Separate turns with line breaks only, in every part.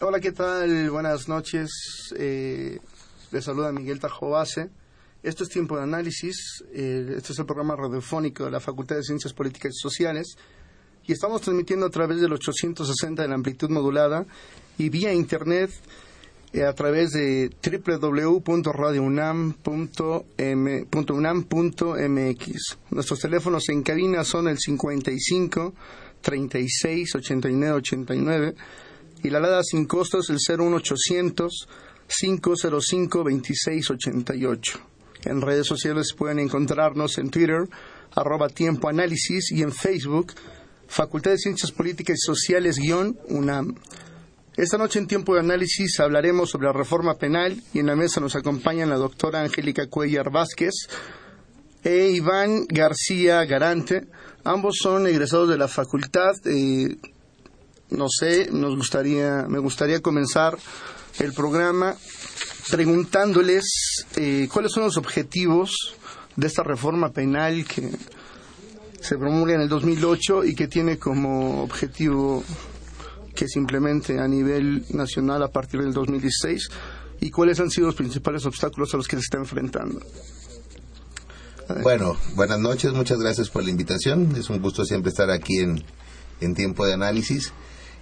Hola, ¿qué tal? Buenas noches. Eh, les saluda Miguel Tajobase. Esto es Tiempo de Análisis. Eh, este es el programa radiofónico de la Facultad de Ciencias Políticas y Sociales. Y estamos transmitiendo a través del 860 de la amplitud modulada y vía internet eh, a través de www.radiounam.unam.mx. Nuestros teléfonos en cabina son el 55 36 89 89 y la alada sin costos el 01800 505 26 88. En redes sociales pueden encontrarnos en Twitter, arroba tiempo análisis y en Facebook, Facultad de Ciencias Políticas y Sociales guion UNAM. Esta noche en tiempo de análisis hablaremos sobre la reforma penal y en la mesa nos acompañan la doctora Angélica Cuellar Vázquez e Iván García Garante. Ambos son egresados de la facultad. Eh, no sé, nos gustaría, me gustaría comenzar el programa preguntándoles eh, cuáles son los objetivos de esta reforma penal que se promulga en el 2008 y que tiene como objetivo que se implemente a nivel nacional a partir del 2016 y cuáles han sido los principales obstáculos a los que se está enfrentando.
Bueno, buenas noches, muchas gracias por la invitación. Es un gusto siempre estar aquí en, en tiempo de análisis.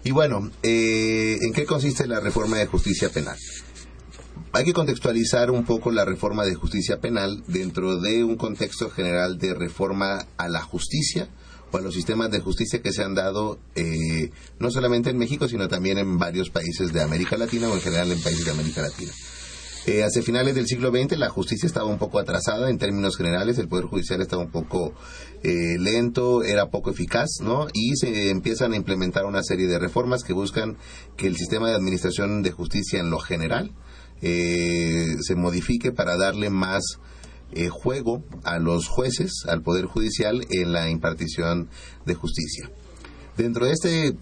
Y bueno, eh, ¿en qué consiste la reforma de justicia penal? Hay que contextualizar un poco la reforma de justicia penal dentro de un contexto general de reforma a la justicia o a los sistemas de justicia que se han dado eh, no solamente en México, sino también en varios países de América Latina o en general en países de América Latina. Eh, hacia finales del siglo XX la justicia estaba un poco atrasada en términos generales, el Poder Judicial estaba un poco eh, lento, era poco eficaz, ¿no? Y se empiezan a implementar una serie de reformas que buscan que el sistema de administración de justicia en lo general eh, se modifique para darle más eh, juego a los jueces, al Poder Judicial en la impartición de justicia. Dentro de este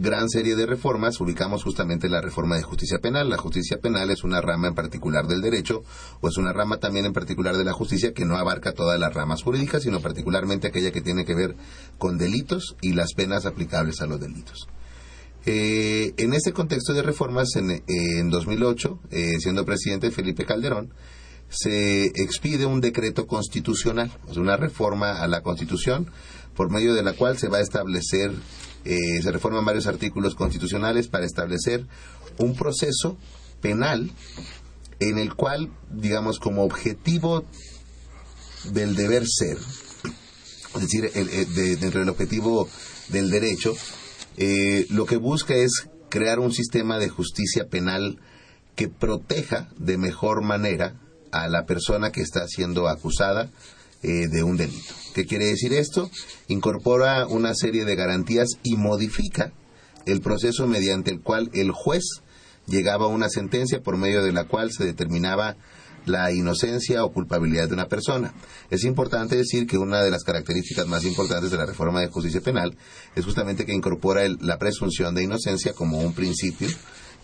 gran serie de reformas ubicamos justamente la reforma de justicia penal. La justicia penal es una rama en particular del derecho o es una rama también en particular de la justicia que no abarca todas las ramas jurídicas, sino particularmente aquella que tiene que ver con delitos y las penas aplicables a los delitos. Eh, en ese contexto de reformas, en, eh, en 2008, eh, siendo presidente Felipe Calderón, se expide un decreto constitucional, una reforma a la Constitución, por medio de la cual se va a establecer eh, se reforman varios artículos constitucionales para establecer un proceso penal en el cual, digamos, como objetivo del deber ser, es decir, dentro del objetivo del derecho, eh, lo que busca es crear un sistema de justicia penal que proteja de mejor manera a la persona que está siendo acusada eh, de un delito. ¿Qué quiere decir esto? Incorpora una serie de garantías y modifica el proceso mediante el cual el juez llegaba a una sentencia por medio de la cual se determinaba la inocencia o culpabilidad de una persona. Es importante decir que una de las características más importantes de la reforma de justicia penal es justamente que incorpora la presunción de inocencia como un principio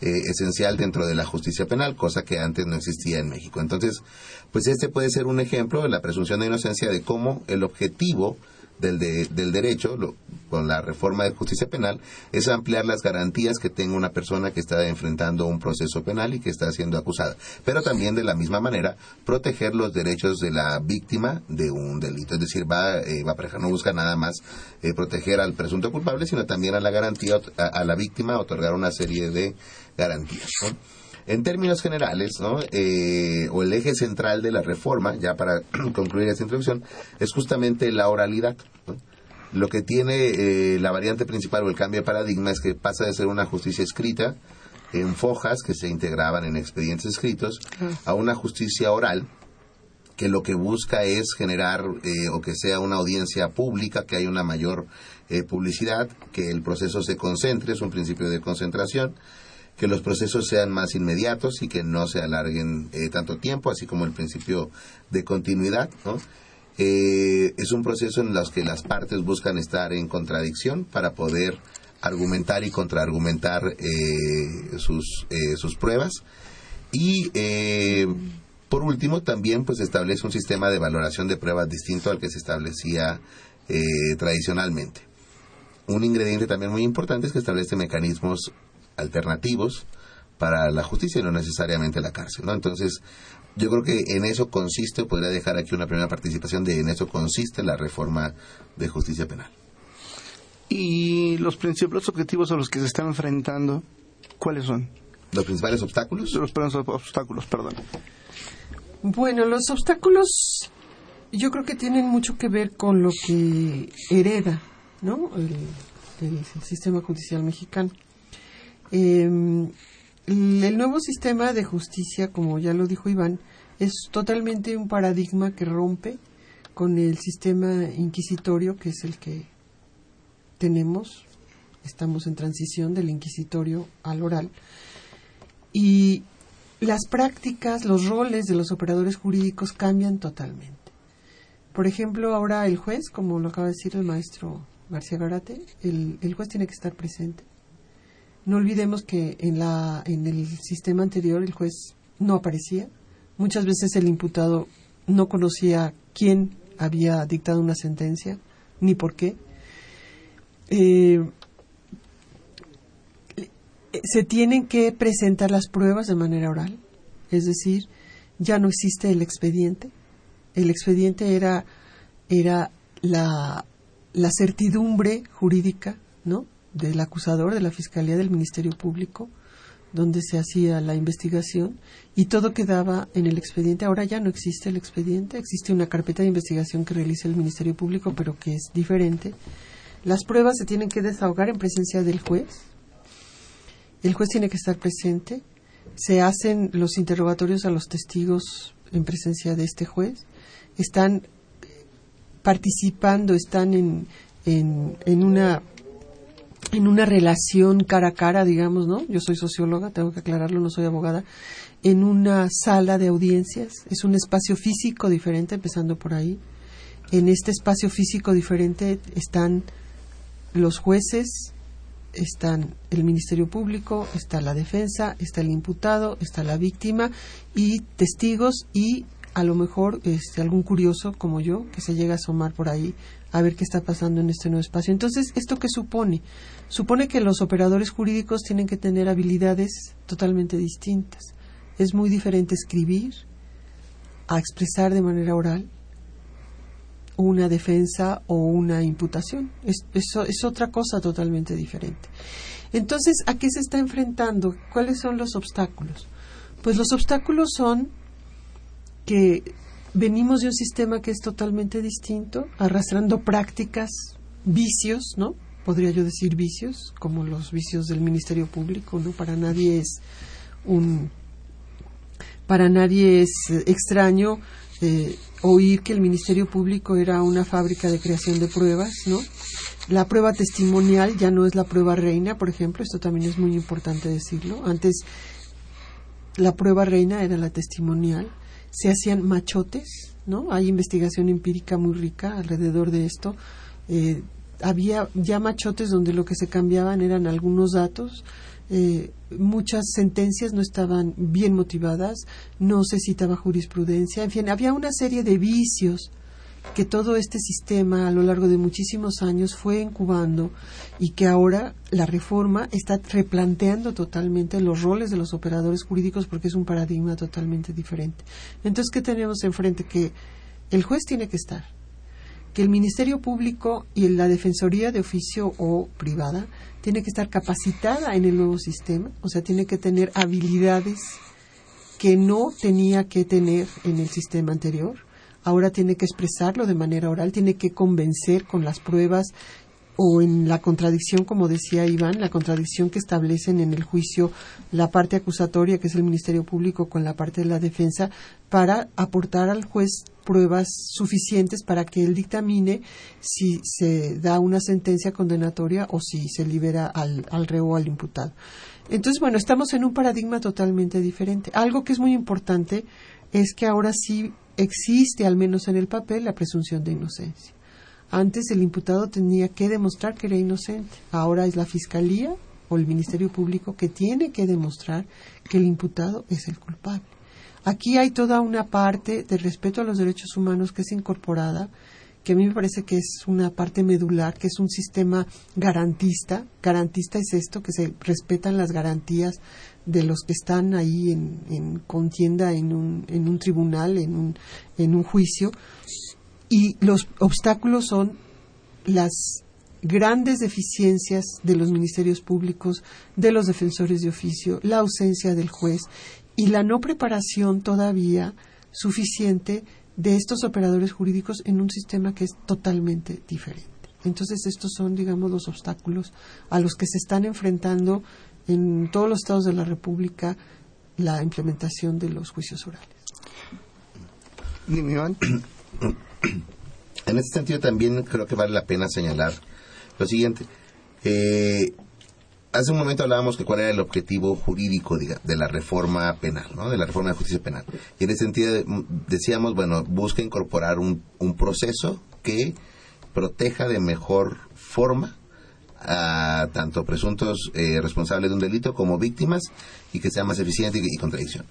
eh, esencial dentro de la justicia penal, cosa que antes no existía en México. Entonces, pues este puede ser un ejemplo de la presunción de inocencia de cómo el objetivo del, del derecho, con la reforma de justicia penal, es ampliar las garantías que tenga una persona que está enfrentando un proceso penal y que está siendo acusada. Pero también, de la misma manera, proteger los derechos de la víctima de un delito. Es decir, va, eh, va a no busca nada más eh, proteger al presunto culpable, sino también a la garantía, a, la víctima, otorgar una serie de garantías. En términos generales, ¿no? Eh, o el eje central de la reforma, ya para concluir esta introducción, es justamente la oralidad. Lo que tiene eh, la variante principal o el cambio de paradigma es que pasa de ser una justicia escrita en fojas que se integraban en expedientes escritos a una justicia oral que lo que busca es generar eh, o que sea una audiencia pública, que haya una mayor eh, publicidad, que el proceso se concentre, es un principio de concentración, que los procesos sean más inmediatos y que no se alarguen eh, tanto tiempo, así como el principio de continuidad, ¿no? Eh, es un proceso en los que las partes buscan estar en contradicción para poder argumentar y contraargumentar eh, sus, eh, sus pruebas. Y por último, también pues establece un sistema de valoración de pruebas distinto al que se establecía tradicionalmente. Un ingrediente también muy importante es que establece mecanismos alternativos para la justicia y no necesariamente la cárcel, ¿no? Entonces, yo creo que en eso consiste, podría dejar aquí una primera participación de en eso consiste la reforma de justicia penal.
Y los principales objetivos a los que se están enfrentando, ¿cuáles son?
¿Los principales obstáculos?
Los principales obstáculos, perdón.
Bueno, los obstáculos yo creo que tienen mucho que ver con lo que hereda, ¿no? El, el- el sistema judicial mexicano. Eh, el nuevo sistema de justicia, como ya lo dijo Iván, es totalmente un paradigma que rompe con el sistema inquisitorio, que es el que tenemos. Estamos en transición del inquisitorio al oral. Y las prácticas, los roles de los operadores jurídicos cambian totalmente. Por ejemplo, ahora el juez, como lo acaba de decir el maestro García Garate, el juez tiene que estar presente. No olvidemos que en, la, en el sistema anterior el juez no aparecía. Muchas veces el imputado no conocía quién había dictado una sentencia, ni por qué. Eh, se tienen que presentar las pruebas de manera oral, es decir, ya no existe el expediente. El expediente era, era la, la certidumbre jurídica, ¿no? Del acusador, de la Fiscalía, del Ministerio Público, donde se hacía la investigación y todo quedaba en el expediente. Ahora ya no existe el expediente, existe una carpeta de investigación que realiza el Ministerio Público, pero que es diferente. Las pruebas se tienen que desahogar en presencia del juez. El juez tiene que estar presente. Se hacen los interrogatorios a los testigos en presencia de este juez. Están participando, están en, en, en una en una relación cara a cara, digamos, ¿no? Yo soy socióloga, tengo que aclararlo, no soy abogada, en una sala de audiencias, es un espacio físico diferente, empezando por ahí. En este espacio físico diferente están los jueces, están el Ministerio Público, está la defensa, está el imputado, está la víctima y testigos y a lo mejor este, algún curioso como yo que se llega a asomar por ahí a ver qué está pasando en este nuevo espacio. Entonces, ¿esto qué supone? Supone que los operadores jurídicos tienen que tener habilidades totalmente distintas. Es muy diferente escribir a expresar de manera oral una defensa o una imputación. Es, es, es otra cosa totalmente diferente. Entonces, ¿a qué se está enfrentando? ¿Cuáles son los obstáculos? Pues los obstáculos son que venimos de un sistema que es totalmente distinto, arrastrando prácticas, vicios, ¿no? Podría yo decir vicios, como los vicios del Ministerio Público, ¿no? Para nadie es un para nadie es extraño eh, oír que el Ministerio Público era una fábrica de creación de pruebas, ¿no? La prueba testimonial ya no es la prueba reina, por ejemplo, esto también es muy importante decirlo. Antes la prueba reina era la testimonial se hacían machotes, ¿no? Hay investigación empírica muy rica alrededor de esto. Eh, había ya machotes donde lo que se cambiaban eran algunos datos. Eh, muchas sentencias no estaban bien motivadas, no se citaba jurisprudencia, en fin, había una serie de vicios que todo este sistema a lo largo de muchísimos años fue incubando y que ahora la reforma está replanteando totalmente los roles de los operadores jurídicos porque es un paradigma totalmente diferente. Entonces, ¿qué tenemos enfrente? Que el juez tiene que estar, que el Ministerio Público y la Defensoría de oficio o privada tiene que estar capacitada en el nuevo sistema, o sea, tiene que tener habilidades que no tenía que tener en el sistema anterior ahora tiene que expresarlo de manera oral, tiene que convencer con las pruebas o en la contradicción, como decía Iván, la contradicción que establecen en el juicio la parte acusatoria, que es el Ministerio Público, con la parte de la defensa, para aportar al juez pruebas suficientes para que él dictamine si se da una sentencia condenatoria o si se libera al, reo o al imputado. Entonces, bueno, estamos en un paradigma totalmente diferente. Algo que es muy importante es que ahora sí existe, al menos en el papel, la presunción de inocencia. Antes el imputado tenía que demostrar que era inocente. Ahora es la Fiscalía o el Ministerio Público que tiene que demostrar que el imputado es el culpable. Aquí hay toda una parte de respeto a los derechos humanos que es incorporada, que a mí me parece que es una parte medular, que es un sistema garantista. Garantista es esto, que se respetan las garantías de los que están ahí en, contienda en un, en un tribunal, en un, en un juicio, y los obstáculos son las grandes deficiencias de los ministerios públicos, de los defensores de oficio, la ausencia del juez y la no preparación todavía suficiente de estos operadores jurídicos en un sistema que es totalmente diferente. Entonces, estos son, digamos, los obstáculos a los que se están enfrentando en todos los estados de la República la implementación de los juicios orales.
En este sentido también creo que vale la pena señalar lo siguiente. Eh, hace un momento hablábamos que cuál era el objetivo jurídico de la reforma penal, ¿no? de la reforma de justicia penal. Y en ese sentido decíamos, bueno, busca incorporar un, proceso que proteja de mejor forma a tanto presuntos eh, responsables de un delito como víctimas y que sea más eficiente y, contradicción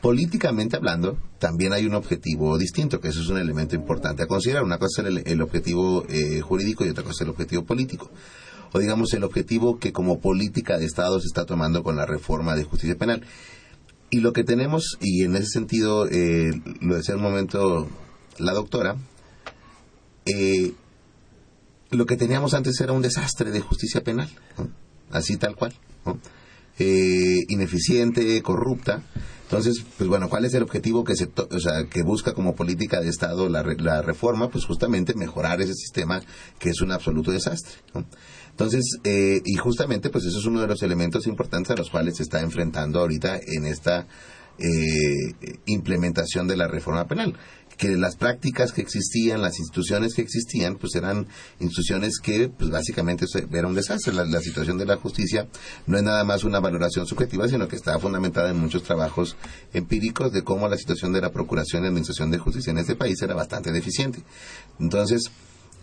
políticamente hablando, también hay un objetivo distinto, que eso es un elemento importante a considerar. Una cosa es el, objetivo eh, jurídico y otra cosa es el objetivo político. O digamos el objetivo que como política de Estado se está tomando con la reforma de justicia penal. Y lo que tenemos, y en ese sentido, eh, lo decía un momento la doctora, eh, lo que teníamos antes era un desastre de justicia penal, así tal cual, ineficiente, corrupta, entonces, pues bueno, ¿cuál es el objetivo que se o sea, que busca como política de Estado la, la reforma? Pues justamente mejorar ese sistema que es un absoluto desastre. Entonces, eh, y justamente, pues eso es uno de los elementos importantes a los cuales se está enfrentando ahorita en esta eh, implementación de la reforma penal que las prácticas que existían, las instituciones que existían, pues eran instituciones que, pues básicamente era un desastre. La, situación de la justicia no es nada más una valoración subjetiva, sino que está fundamentada en muchos trabajos empíricos de cómo la situación de la procuración y administración de justicia en este país era bastante deficiente. Entonces,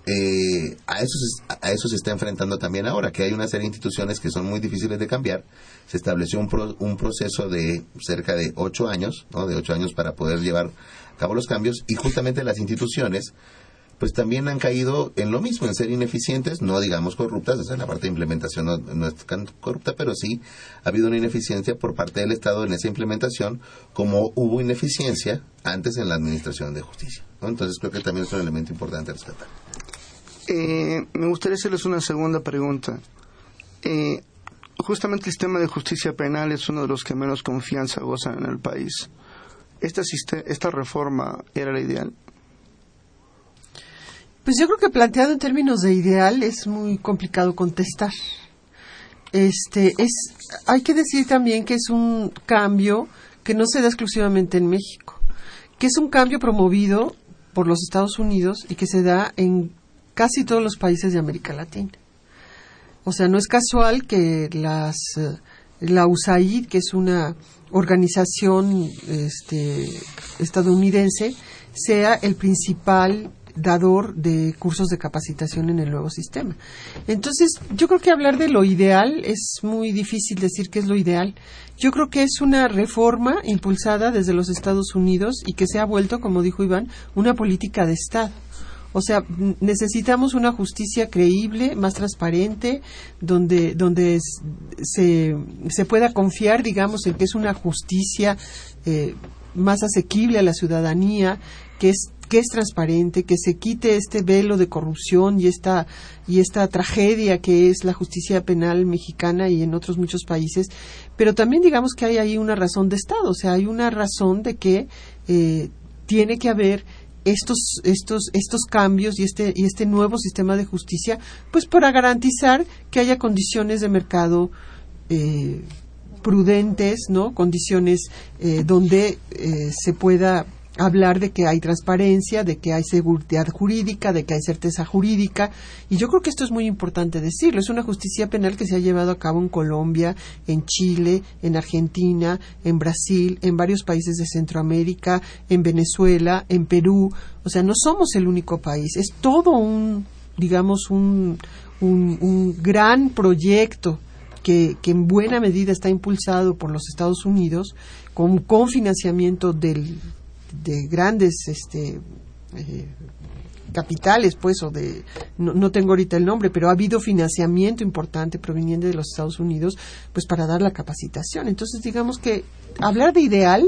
eh, a, eso se, a eso se está enfrentando también ahora, que hay una serie de instituciones que son muy difíciles de cambiar. Se estableció un, un proceso de cerca de ocho años, ¿no? de ocho años para poder llevar cabo los cambios y justamente las instituciones pues también han caído en lo mismo, en ser ineficientes, no digamos corruptas, esa es la parte de implementación no, es corrupta, pero sí ha habido una ineficiencia por parte del Estado en esa implementación, como hubo ineficiencia antes en la administración de justicia. Entonces creo que también es un elemento importante a rescatar.
Eh, me gustaría hacerles una segunda pregunta. Eh, justamente el sistema de justicia penal es uno de los que menos confianza gozan en el país esta, reforma era la ideal?
Pues yo creo que planteado en términos de ideal es muy complicado contestar. Este es hay que decir también que es un cambio que no se da exclusivamente en México, que es un cambio promovido por los Estados Unidos y que se da en casi todos los países de América Latina. O sea, no es casual que las la USAID, que es una organización este, estadounidense sea el principal dador de cursos de capacitación en el nuevo sistema. Entonces, yo creo que hablar de lo ideal es muy difícil decir qué es lo ideal. Yo creo que es una reforma impulsada desde los Estados Unidos y que se ha vuelto, como dijo Iván, una política de Estado. O sea, necesitamos una justicia creíble, más transparente, donde, donde se, se pueda confiar, digamos, en que es una justicia eh, más asequible a la ciudadanía, que es que es transparente, que se quite este velo de corrupción y esta y esta tragedia que es la justicia penal mexicana y en otros muchos países, pero también digamos que hay ahí una razón de Estado, o sea, hay una razón de que eh, tiene que haber estos, estos, estos cambios y este, y este nuevo sistema de justicia, pues para garantizar que haya condiciones de mercado eh, prudentes, ¿no? Condiciones eh, donde eh, se pueda hablar de que hay transparencia, de que hay seguridad jurídica, de que hay certeza jurídica. Y yo creo que esto es muy importante decirlo. Es una justicia penal que se ha llevado a cabo en Colombia, en Chile, en Argentina, en Brasil, en varios países de Centroamérica, en Venezuela, en Perú. O sea, no somos el único país. Es todo un, digamos, un, un, un gran proyecto que, que, en buena medida está impulsado por los Estados Unidos con, con financiamiento del, de grandes este, eh, capitales, pues, o de, no, no, tengo ahorita el nombre, pero ha habido financiamiento importante proveniente de los Estados Unidos, pues, para dar la capacitación. Entonces, digamos que hablar de ideal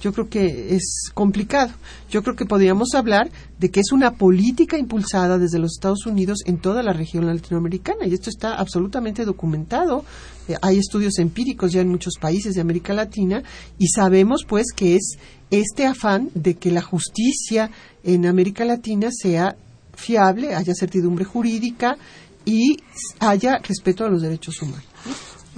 yo creo que es complicado. Yo creo que podríamos hablar de que es una política impulsada desde los Estados Unidos en toda la región latinoamericana y esto está absolutamente documentado. Eh, hay estudios empíricos ya en muchos países de América Latina y sabemos pues que es este afán de que la justicia en América Latina sea fiable, haya certidumbre jurídica y haya respeto a los derechos humanos.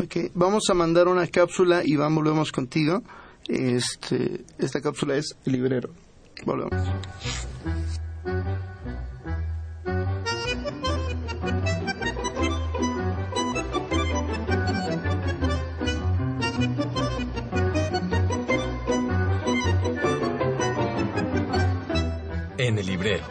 Okay. Vamos a mandar una cápsula y vamos, volvemos contigo. Este, esta cápsula es El Librero. Volvemos.
En el librero.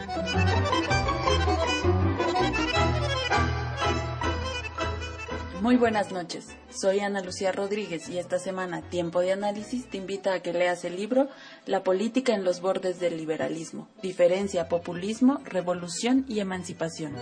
Muy buenas noches. Soy Ana Lucía Rodríguez y esta semana Tiempo de Análisis te invita a que leas el libro La política en los bordes del liberalismo. Diferencia, populismo, revolución y emancipación.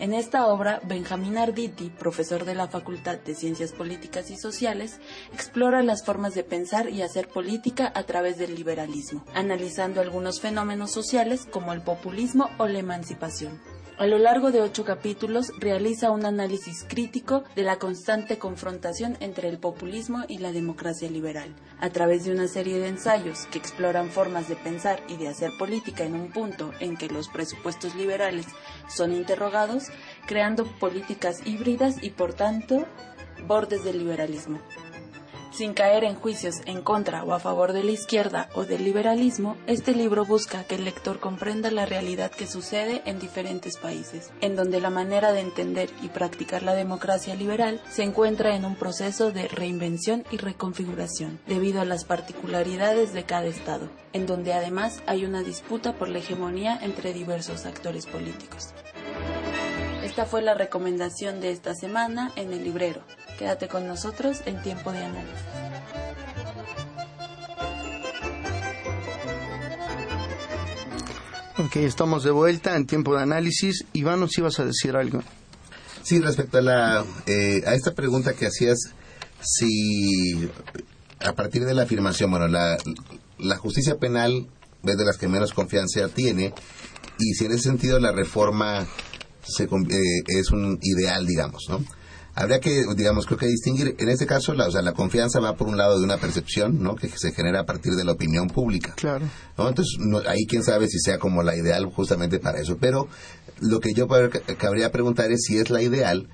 En esta obra, Benjamín Arditi, profesor de la Facultad de Ciencias Políticas y Sociales, explora las formas de pensar y hacer política a través del liberalismo, analizando algunos fenómenos sociales como el populismo o la emancipación. A lo largo de ocho capítulos realiza un análisis crítico de la constante confrontación entre el populismo y la democracia liberal, a través de una serie de ensayos que exploran formas de pensar y de hacer política en un punto en que los presupuestos liberales son interrogados, creando políticas híbridas y por tanto bordes del liberalismo. Sin caer en juicios en contra o a favor de la izquierda o del liberalismo, este libro busca que el lector comprenda la realidad que sucede en diferentes países, en donde la manera de entender y practicar la democracia liberal se encuentra en un proceso de reinvención y reconfiguración, debido a las particularidades de cada Estado, en donde además hay una disputa por la hegemonía entre diversos actores políticos. Esta fue la recomendación de esta semana en el librero. Quédate con nosotros en tiempo de análisis.
Ok, estamos de vuelta en tiempo de análisis. Iván, ¿nos ibas a decir algo?
Sí, respecto a, la, eh, a esta pregunta que hacías, si a partir de la afirmación, bueno, la, la justicia penal es de las que menos confianza tiene, y si en ese sentido la reforma se, eh, es un ideal, digamos, ¿no? Habría que, digamos, creo que distinguir, en este caso, la, o sea, la confianza va por un lado de una percepción, ¿no? Que se genera a partir de la opinión pública.
Claro.
¿no? Entonces, no, ahí quién sabe si sea como la ideal justamente para eso. Pero lo que yo cabría preguntar es si es la ideal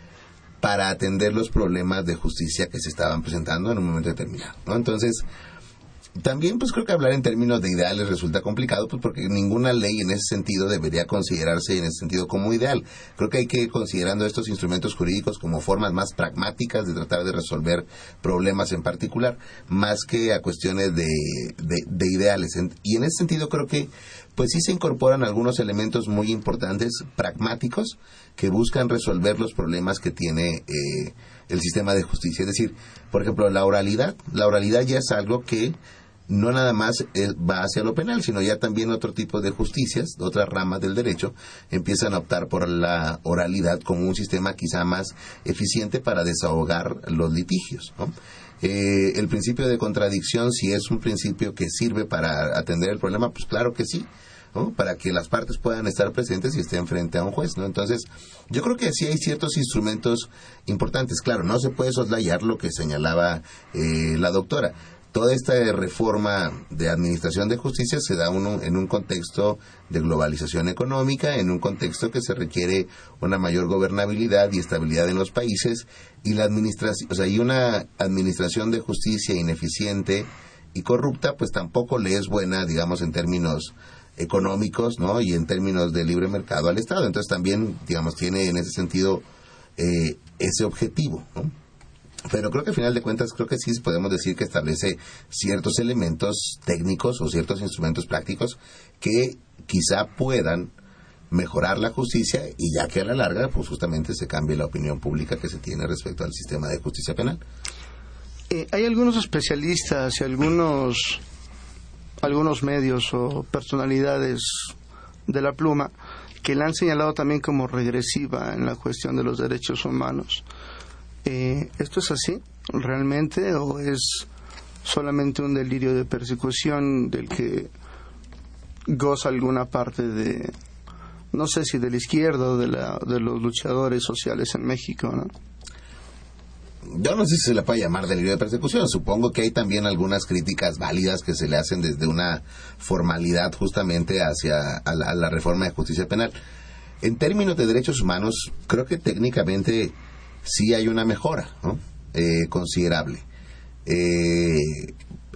para atender los problemas de justicia que se estaban presentando en un momento determinado, ¿no? Entonces, también pues creo que hablar en términos de ideales resulta complicado pues porque ninguna ley en ese sentido debería considerarse en ese sentido como ideal. Creo que hay que ir considerando estos instrumentos jurídicos como formas más pragmáticas de tratar de resolver problemas en particular, más que a cuestiones de, de, de ideales. Y en ese sentido creo que pues sí se incorporan algunos elementos muy importantes, pragmáticos, que buscan resolver los problemas que tiene eh, el sistema de justicia. Es decir, por ejemplo, la oralidad. La oralidad ya es algo que no nada más va hacia lo penal, sino ya también otro tipo de justicias, otras ramas del derecho, empiezan a optar por la oralidad como un sistema quizá más eficiente para desahogar los litigios. Eh, el principio de contradicción, si es un principio que sirve para atender el problema, pues claro que sí. para que las partes puedan estar presentes y estén frente a un juez, ¿no? Entonces, yo creo que sí hay ciertos instrumentos importantes. Claro, no se puede soslayar lo que señalaba eh, la doctora toda esta reforma de administración de justicia se da uno en un contexto de globalización económica, en un contexto que se requiere una mayor gobernabilidad y estabilidad en los países y la administración, o sea, y una administración de justicia ineficiente y corrupta, pues tampoco le es buena, digamos, en términos económicos, ¿no? Y en términos de libre mercado al Estado. Entonces también, digamos, tiene en ese sentido eh, ese objetivo, ¿no? Pero creo que al final de cuentas, creo que sí podemos decir que establece ciertos elementos técnicos o ciertos instrumentos prácticos que quizá puedan mejorar la justicia y ya que a la larga, pues justamente se cambie la opinión pública que se tiene respecto al sistema de justicia penal.
Eh, hay algunos especialistas y algunos, algunos medios o personalidades de la pluma que la han señalado también como regresiva en la cuestión de los derechos humanos. Eh, ¿Esto es así realmente o es solamente un delirio de persecución del que goza alguna parte de, no sé si de la izquierda o de, la, de los luchadores sociales en México, ¿no?
yo no sé si se le puede llamar delirio de persecución. Supongo que hay también algunas críticas válidas que se le hacen desde una formalidad justamente hacia a la, reforma de justicia penal. En términos de derechos humanos, creo que técnicamente sí hay una mejora eh, considerable. Eh,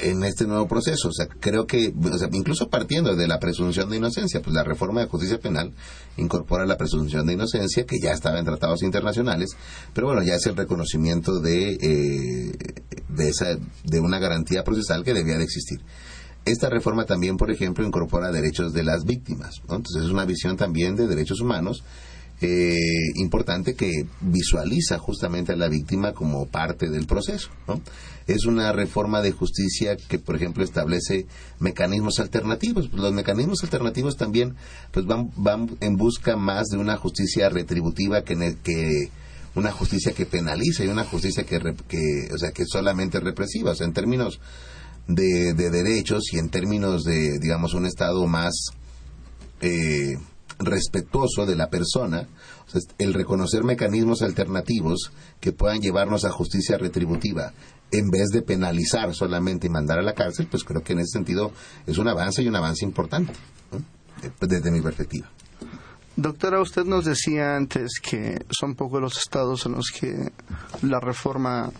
en este nuevo proceso. O sea, creo que, incluso partiendo de la presunción de inocencia, pues la reforma de justicia penal incorpora la presunción de inocencia que ya estaba en tratados internacionales, pero bueno, ya es el reconocimiento de, eh, de, esa, de una garantía procesal que debía de existir. Esta reforma también, por ejemplo, incorpora derechos de las víctimas. Entonces es una visión también de derechos humanos eh, importante que visualiza justamente a la víctima como parte del proceso. Es una reforma de justicia que, por ejemplo, establece mecanismos alternativos. Los mecanismos alternativos también pues van, van en busca más de una justicia retributiva que, que una justicia que penaliza y una justicia que, que, o sea, que solamente represiva. O sea, en términos de, de derechos y en términos de, digamos, un Estado más... Eh, respetuoso de la persona, el reconocer mecanismos alternativos que puedan llevarnos a justicia retributiva en vez de penalizar solamente y mandar a la cárcel, pues creo que en ese sentido es un avance y un avance importante, desde mi perspectiva.
Doctora, usted nos decía antes que son pocos los estados en los que la reforma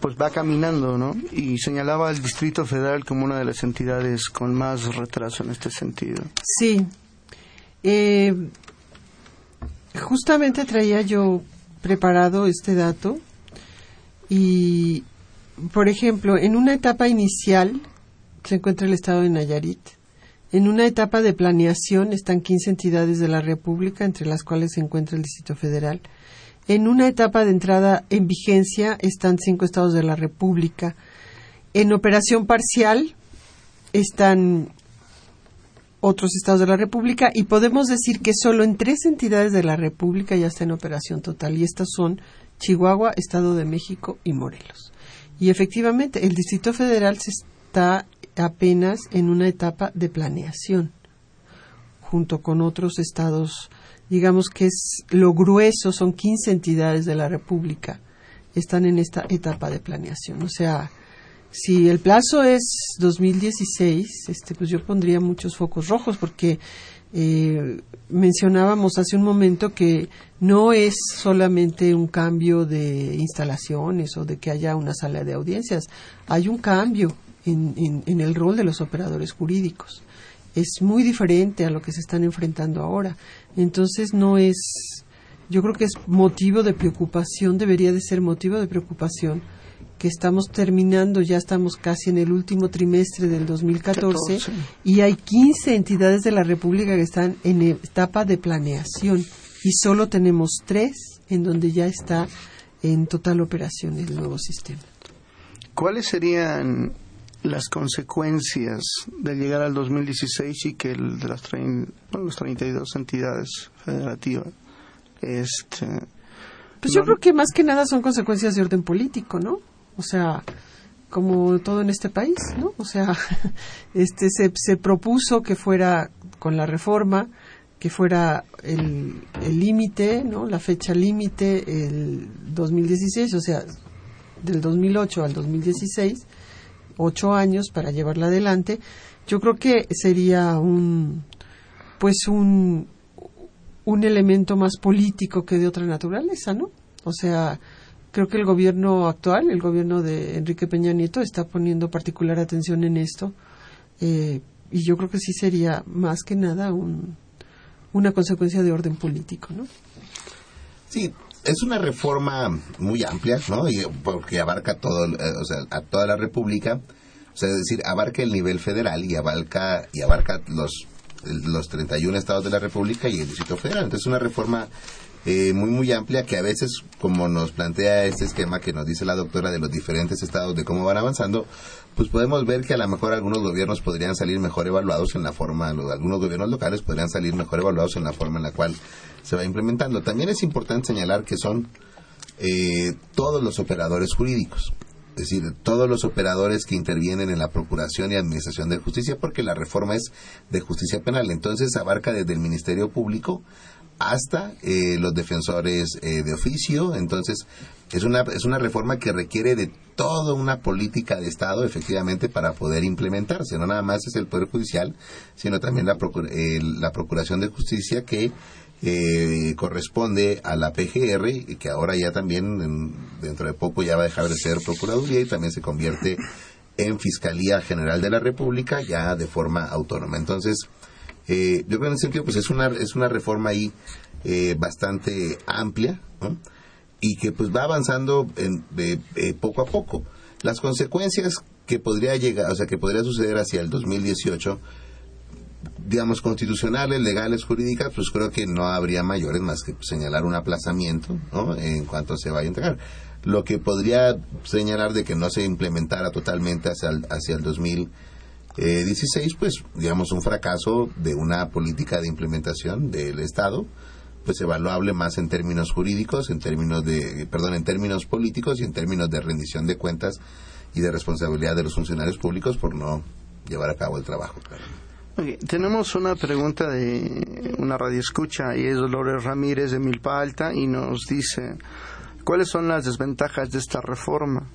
pues va caminando, ¿no? Y señalaba el Distrito Federal como una de las entidades con más retraso en este sentido.
Sí, eh, justamente traía yo preparado este dato y, por ejemplo, en una etapa inicial se encuentra el estado de Nayarit. En una etapa de planeación están 15 entidades de la República, entre las cuales se encuentra el Distrito Federal. En una etapa de entrada en vigencia están cinco estados de la República. En operación parcial están otros estados de la República y podemos decir que solo en tres entidades de la República ya está en operación total y estas son Chihuahua, Estado de México y Morelos. Y efectivamente, el Distrito Federal se está apenas en una etapa de planeación junto con otros estados, digamos que es lo grueso, son 15 entidades de la República, están en esta etapa de planeación. O sea, si el plazo es 2016, este, pues yo pondría muchos focos rojos porque eh, mencionábamos hace un momento que no es solamente un cambio de instalaciones o de que haya una sala de audiencias, hay un cambio en, en el rol de los operadores jurídicos. Es muy diferente a lo que se están enfrentando ahora. Entonces no es, yo creo que es motivo de preocupación, debería de ser motivo de preocupación que estamos terminando, ya estamos casi en el último trimestre del 2014 y hay 15 entidades de la República que están en etapa de planeación y solo tenemos tres en donde ya está en total operación el nuevo sistema.
¿Cuáles serían las consecuencias de llegar al 2016 y que el de las, las 32 entidades federativas este,
pues yo creo que más que nada son consecuencias de orden político, ¿no? O sea, como todo en este país, ¿no? O sea, este se, se propuso que fuera con la reforma, que fuera el límite, ¿no? La fecha límite el 2016, o sea, del 2008 al 2016, ocho años para llevarla adelante, yo creo que sería un, pues un, un elemento más político que de otra naturaleza, ¿no? O sea, creo que el gobierno actual, el gobierno de Enrique Peña Nieto, está poniendo particular atención en esto. Eh, y yo creo que sí sería más que nada un, una consecuencia de orden político, ¿no?
Sí, es una reforma muy amplia, ¿no? Y, porque abarca todo, eh, o sea, a toda la República, o sea, es decir, abarca el nivel federal y abarca y abarca los los 31 estados de la República y el Distrito Federal. Entonces, es una reforma eh, muy, muy amplia que a veces, como nos plantea este esquema que nos dice la doctora de los diferentes estados de cómo van avanzando, pues podemos ver que a lo mejor algunos gobiernos podrían salir mejor evaluados en la forma, algunos gobiernos locales podrían salir mejor evaluados en la forma en la cual se va implementando. También es importante señalar que son eh, todos los operadores jurídicos es decir, todos los operadores que intervienen en la Procuración y Administración de Justicia, porque la reforma es de justicia penal. Entonces abarca desde el Ministerio Público hasta eh, los defensores eh, de oficio. Entonces, es una, es una reforma que requiere de toda una política de Estado, efectivamente, para poder implementarse. No nada más es el Poder Judicial, sino también la, la Procuración de Justicia que eh, corresponde a la PGR y que ahora ya también dentro de poco ya va a dejar de ser Procuraduría y también se convierte en Fiscalía General de la República ya de forma autónoma. Entonces, eh, yo creo en ese sentido pues es una, es una reforma ahí eh, bastante amplia y que pues va avanzando en, poco a poco. Las consecuencias que podría llegar, o sea, que podría suceder hacia el 2018 digamos, constitucionales, legales, jurídicas, pues creo que no habría mayores más que señalar un aplazamiento, ¿no? En cuanto se vaya a entregar. Lo que podría señalar de que no se implementara totalmente hacia el, hacia el 2016, pues, digamos, un fracaso de una política de implementación del Estado, pues evaluable más en términos jurídicos, en términos de, perdón, en términos políticos y en términos de rendición de cuentas y de responsabilidad de los funcionarios públicos por no llevar a cabo el trabajo.
Tenemos una pregunta de una radioescucha y es Dolores Ramírez de Milpa Alta y nos dice, ¿cuáles son las desventajas de esta reforma?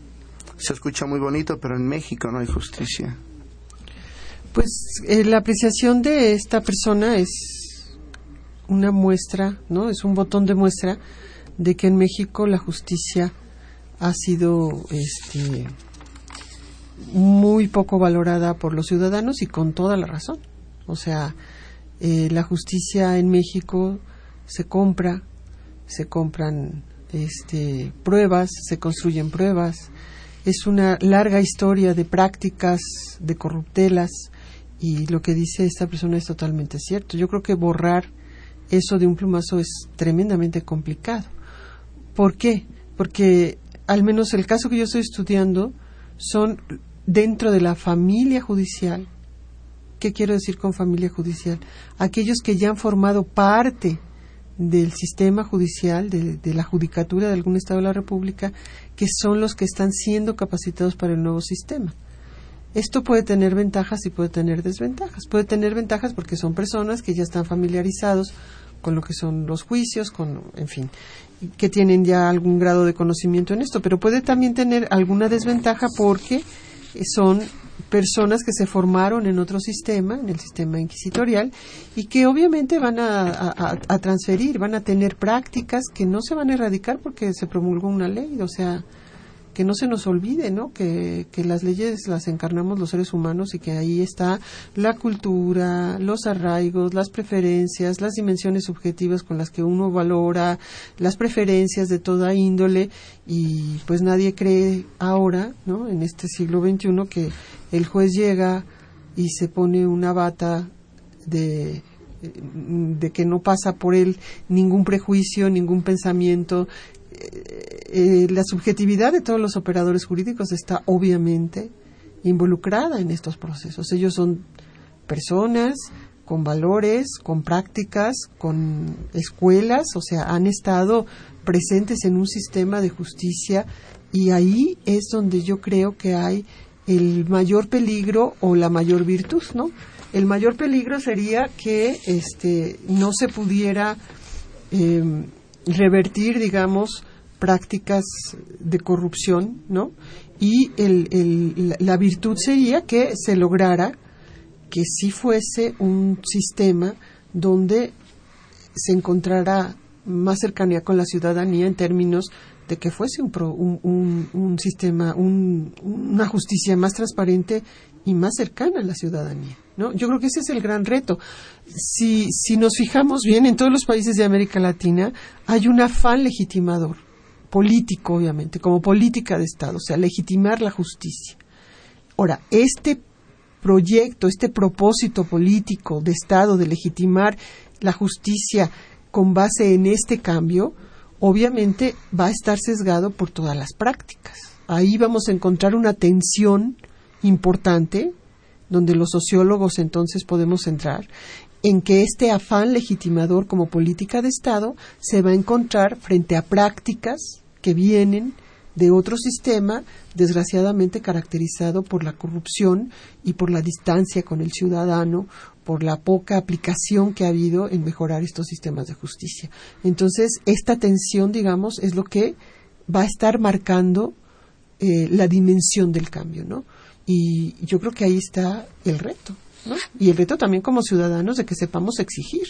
Se escucha muy bonito, pero en México no hay justicia.
Pues eh, la apreciación de esta persona es una muestra, ¿no? Es un botón de muestra de que en México la justicia ha sido este muy poco valorada por los ciudadanos y con toda la razón. O sea, eh, la justicia en México se compra, se compran este, pruebas, se construyen pruebas. Es una larga historia de prácticas, de corruptelas, y lo que dice esta persona es totalmente cierto. Yo creo que borrar eso de un plumazo es tremendamente complicado. ¿Por qué? Porque al menos el caso que yo estoy estudiando son dentro de la familia judicial ¿Qué quiero decir con familia judicial? Aquellos que ya han formado parte del sistema judicial, de, la judicatura de algún Estado de la República, que son los que están siendo capacitados para el nuevo sistema. Esto puede tener ventajas y puede tener desventajas. Puede tener ventajas porque son personas que ya están familiarizados con lo que son los juicios, con, en fin, que tienen ya algún grado de conocimiento en esto, pero puede también tener alguna desventaja porque son personas que se formaron en otro sistema, en el sistema inquisitorial, y que obviamente van a, transferir, van a tener prácticas que no se van a erradicar porque se promulgó una ley, o sea, que no se nos olvide, ¿no? Que, que las leyes las encarnamos los seres humanos y que ahí está la cultura, los arraigos, las preferencias, las dimensiones subjetivas con las que uno valora, las preferencias de toda índole y pues nadie cree ahora, ¿no? En este siglo XXI que el juez llega y se pone una bata de de que no pasa por él ningún prejuicio, ningún pensamiento, eh, la subjetividad de todos los operadores jurídicos está obviamente involucrada en estos procesos. Ellos son personas con valores, con prácticas, con escuelas, o sea, han estado presentes en un sistema de justicia y ahí es donde yo creo que hay el mayor peligro o la mayor virtud, ¿no? El mayor peligro sería que este no se pudiera em, revertir, digamos, prácticas de corrupción, ¿no? Y el, el, la- virtud sería que se lograra que sí fuese un sistema donde se encontrara más cercanía con la ciudadanía en términos de que fuese un, pro- un, un- un sistema, un- una justicia más transparente y más cercana a la ciudadanía. ¿No? Yo creo que ese es el gran reto. Si, si nos fijamos bien, en todos los países de América Latina hay un afán legitimador, político obviamente, como política de Estado, o sea, legitimar la justicia. Ahora, este proyecto, este propósito político de Estado de legitimar la justicia con base en este cambio, obviamente va a estar sesgado por todas las prácticas. Ahí vamos a encontrar una tensión importante, donde los sociólogos entonces podemos entrar, en que este afán legitimador como política de Estado se va a encontrar frente a prácticas que vienen de otro sistema, desgraciadamente caracterizado por la corrupción y por la distancia con el ciudadano, por la poca aplicación que ha habido en mejorar estos sistemas de justicia. Entonces, esta tensión, digamos, es lo que va a estar marcando eh, la dimensión del cambio, ¿no? Y yo creo que ahí está el reto. Y el reto también como ciudadanos de que sepamos exigir.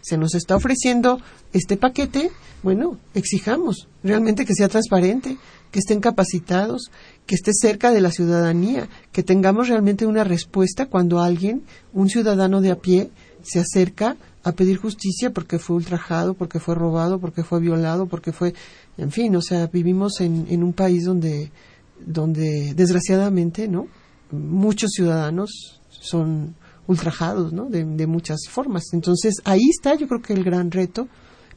Se nos está ofreciendo este paquete, bueno, exijamos realmente que sea transparente, que estén capacitados, que esté cerca de la ciudadanía, que tengamos realmente una respuesta cuando alguien, un ciudadano de a pie, se acerca a pedir justicia porque fue ultrajado, porque fue robado, porque fue violado, porque fue, en fin, o sea, vivimos en, en un país donde, donde desgraciadamente, ¿no? Muchos ciudadanos son ultrajados, ¿no? De, muchas formas. Entonces, ahí está yo creo que el gran reto,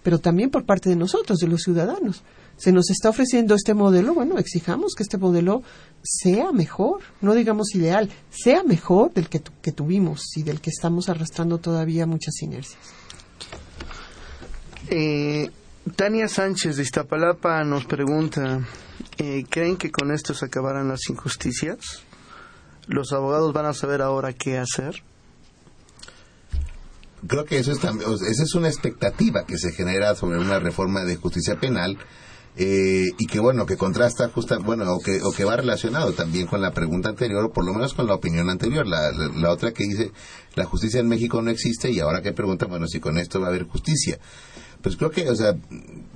pero también por parte de nosotros, de los ciudadanos. Se nos está ofreciendo este modelo, bueno, exijamos que este modelo sea mejor, no digamos ideal, sea mejor del que, tu- que tuvimos y del que estamos arrastrando todavía muchas inercias.
Eh, Tania Sánchez de Iztapalapa nos pregunta, eh, ¿creen que con esto se acabarán las injusticias? ¿Los abogados van a saber ahora qué hacer?
Creo que eso es también, esa es una expectativa que se genera sobre una reforma de justicia penal eh, y que bueno, que contrasta justa, bueno, o que, o que va relacionado también con la pregunta anterior, o por lo menos con la opinión anterior, la, la, la otra que dice, la justicia en México no existe y ahora que pregunta, bueno, si con esto va a haber justicia. Pues creo que, o sea,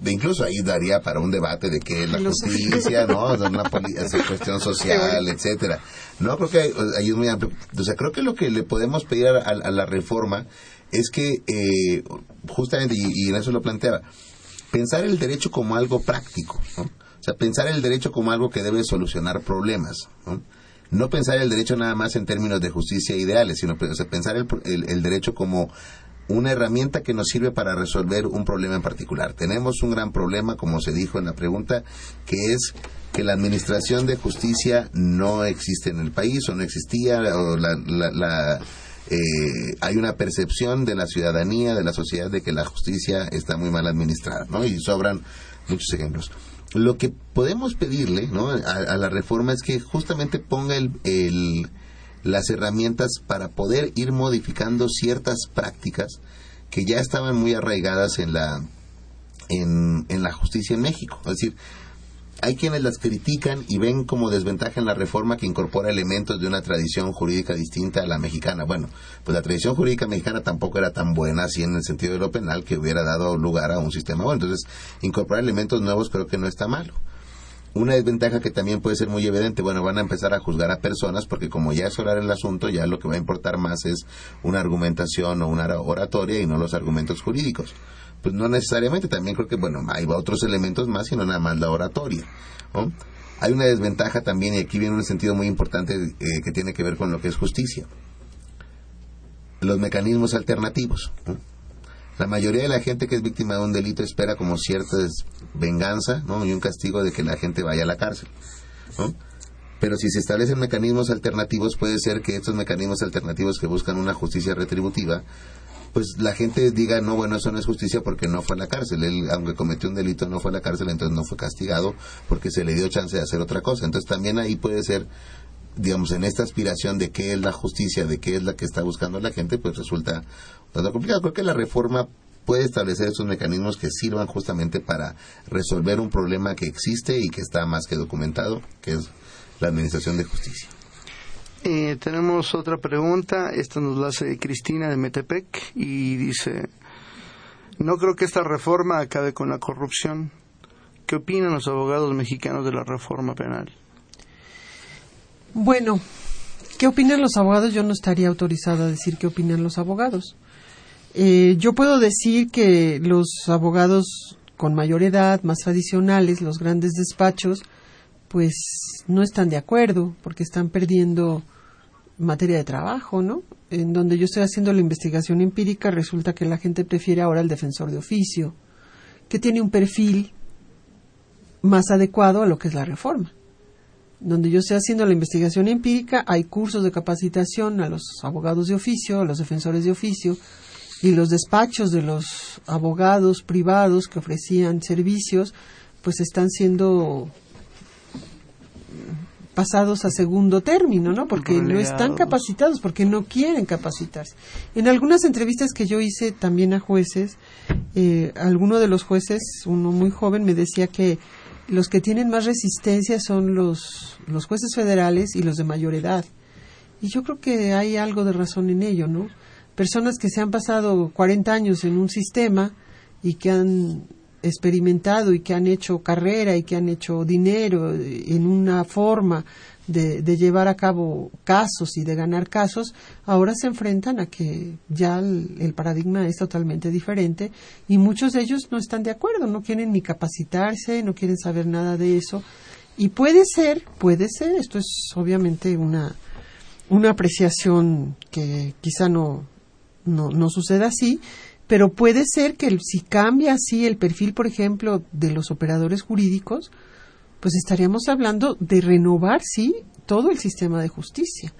incluso ahí daría para un debate de qué es la justicia, ¿no? O sea, una cuestión social, etcétera. No, creo que ahí- es muy amplio. O sea, creo que lo que le podemos pedir a, a la reforma es que, eh, justamente, y, y en eso lo planteaba, pensar el derecho como algo práctico, ¿no? O sea, pensar el derecho como algo que debe solucionar problemas, ¿no? No pensar el derecho nada más en términos de justicia ideales, sino o sea, pensar el, el- el derecho como una herramienta que nos sirve para resolver un problema en particular. Tenemos un gran problema, como se dijo en la pregunta, que es que la administración de justicia no existe en el país o no existía o la, eh, hay una percepción de la ciudadanía, de la sociedad, de que la justicia está muy mal administrada, ¿no? Y sobran muchos ejemplos. Lo que podemos pedirle ¿no? a, a la reforma es que justamente ponga el, el- las herramientas para poder ir modificando ciertas prácticas que ya estaban muy arraigadas en la en, en la justicia en México. Es decir, hay quienes las critican y ven como desventaja en la reforma que incorpora elementos de una tradición jurídica distinta a la mexicana. Bueno, pues la tradición jurídica mexicana tampoco era tan buena así en el sentido de lo penal que hubiera dado lugar a un sistema bueno. Entonces, incorporar elementos nuevos creo que no está malo. Una desventaja que también puede ser muy evidente, bueno, van a empezar a juzgar a personas porque como ya es orar el asunto, ya lo que va a importar más es una argumentación o una oratoria y no los argumentos jurídicos. Pues no necesariamente, también creo que, bueno, hay otros elementos más y no nada más la oratoria. Hay una desventaja también, y aquí viene un sentido muy importante eh, que tiene que ver con lo que es justicia. Los mecanismos alternativos. La mayoría de la gente que es víctima de un delito espera como cierta venganza ¿no? y un castigo de que la gente vaya a la cárcel. ¿no? Pero si se establecen mecanismos alternativos, puede ser que estos mecanismos alternativos que buscan una justicia retributiva, pues la gente diga, no, bueno, eso no es justicia porque no fue a la cárcel. Él, aunque cometió un delito, no fue a la cárcel, entonces no fue castigado porque se le dio chance de hacer otra cosa. Entonces también ahí puede ser, digamos, en esta aspiración de qué es la justicia, de qué es la que está buscando la gente, pues resulta tanto complicado. Creo que la reforma puede establecer esos mecanismos que sirvan justamente para resolver un problema que existe y que está más que documentado, que es la administración de justicia.
Eh, tenemos otra pregunta, esta nos la hace Cristina de Metepec y dice, no creo que esta reforma acabe con la corrupción. ¿Qué opinan los abogados mexicanos de la reforma penal?
Bueno, ¿qué opinan los abogados? Yo no estaría autorizada a decir qué opinan los abogados. Eh, yo puedo decir que los abogados con mayor edad, más tradicionales, los grandes despachos, pues no están de acuerdo porque están perdiendo materia de trabajo, ¿no? En donde yo estoy haciendo la investigación empírica, resulta que la gente prefiere ahora el defensor de oficio, que tiene un perfil más adecuado a lo que es la reforma. Donde yo estoy haciendo la investigación empírica, hay cursos de capacitación a los abogados de oficio, a los defensores de oficio, y los despachos de los abogados privados que ofrecían servicios, pues están siendo pasados a segundo término, ¿no? Porque no están capacitados, porque no quieren capacitarse. En algunas entrevistas que yo hice también a jueces, eh, alguno de los jueces, uno muy joven, me decía que los que tienen más resistencia son los, los jueces federales y los de mayor edad. Y yo creo que hay algo de razón en ello, ¿no? Personas que se han pasado 40 años en un sistema y que han experimentado y que han hecho carrera y que han hecho dinero en una forma de, llevar a cabo casos y de ganar casos, ahora se enfrentan a que ya el, paradigma es totalmente diferente y muchos de ellos no están de acuerdo, no quieren ni capacitarse, no quieren saber nada de eso. Y puede ser, puede ser, esto es obviamente una, una apreciación que quizá no, no, no suceda así, pero puede ser que si cambia así el perfil, por ejemplo, de los operadores jurídicos, pues estaríamos hablando de renovar, sí, todo el sistema de justicia.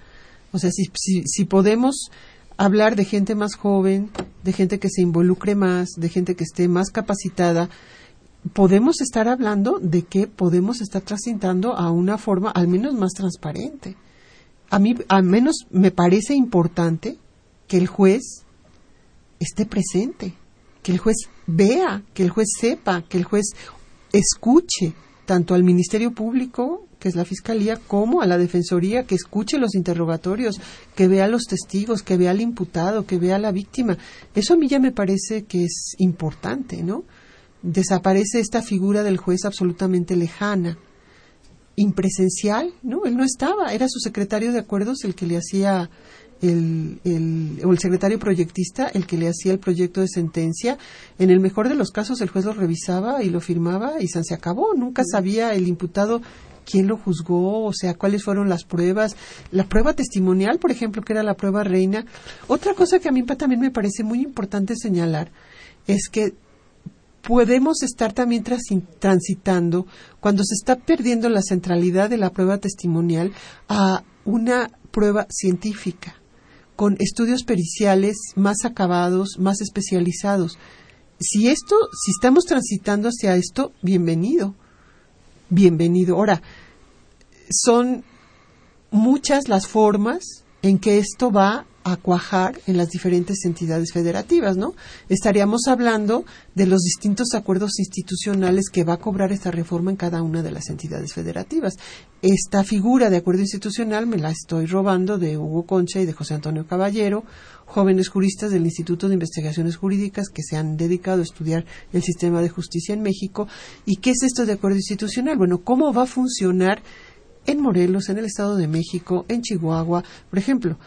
O sea, si, si, si podemos hablar de gente más joven, de gente que se involucre más, de gente que esté más capacitada, podemos estar hablando de que podemos estar transitando a una forma al menos más transparente. A mí, al menos me parece importante que el juez esté presente, que el juez vea, que el juez sepa, que el juez escuche tanto al Ministerio Público, que es la Fiscalía, como a la Defensoría, que escuche los interrogatorios, que vea a los testigos, que vea al imputado, que vea a la víctima. Eso a mí ya me parece que es importante, ¿no? Desaparece esta figura del juez absolutamente lejana, impresencial, ¿no? Él no estaba, era su secretario de acuerdos el que le hacía el, el, o el secretario proyectista el que le hacía el proyecto de sentencia. En el mejor de los casos, el juez lo revisaba y lo firmaba y se acabó. Nunca sabía el imputado quién lo juzgó, o sea, cuáles fueron las pruebas. La prueba testimonial, por ejemplo, que era la prueba reina. Otra cosa que a mí también me parece muy importante señalar es que podemos estar también transitando, cuando se está perdiendo la centralidad de la prueba testimonial, a una prueba científica con estudios periciales más acabados, más especializados. Si esto, si estamos transitando hacia esto, bienvenido, bienvenido. Ahora, son muchas las formas en que esto va a cuajar en las diferentes entidades federativas, ¿no? Estaríamos hablando de los distintos acuerdos institucionales que va a cobrar esta reforma en cada una de las entidades federativas. Esta figura de acuerdo institucional me la estoy robando de Hugo Concha y de José Antonio Caballero, jóvenes juristas del Instituto de Investigaciones Jurídicas que se han dedicado a estudiar el sistema de justicia en México. ¿Y qué es esto de acuerdo institucional? Bueno, ¿cómo va a funcionar en Morelos, en el Estado de México, en Chihuahua? Por ejemplo,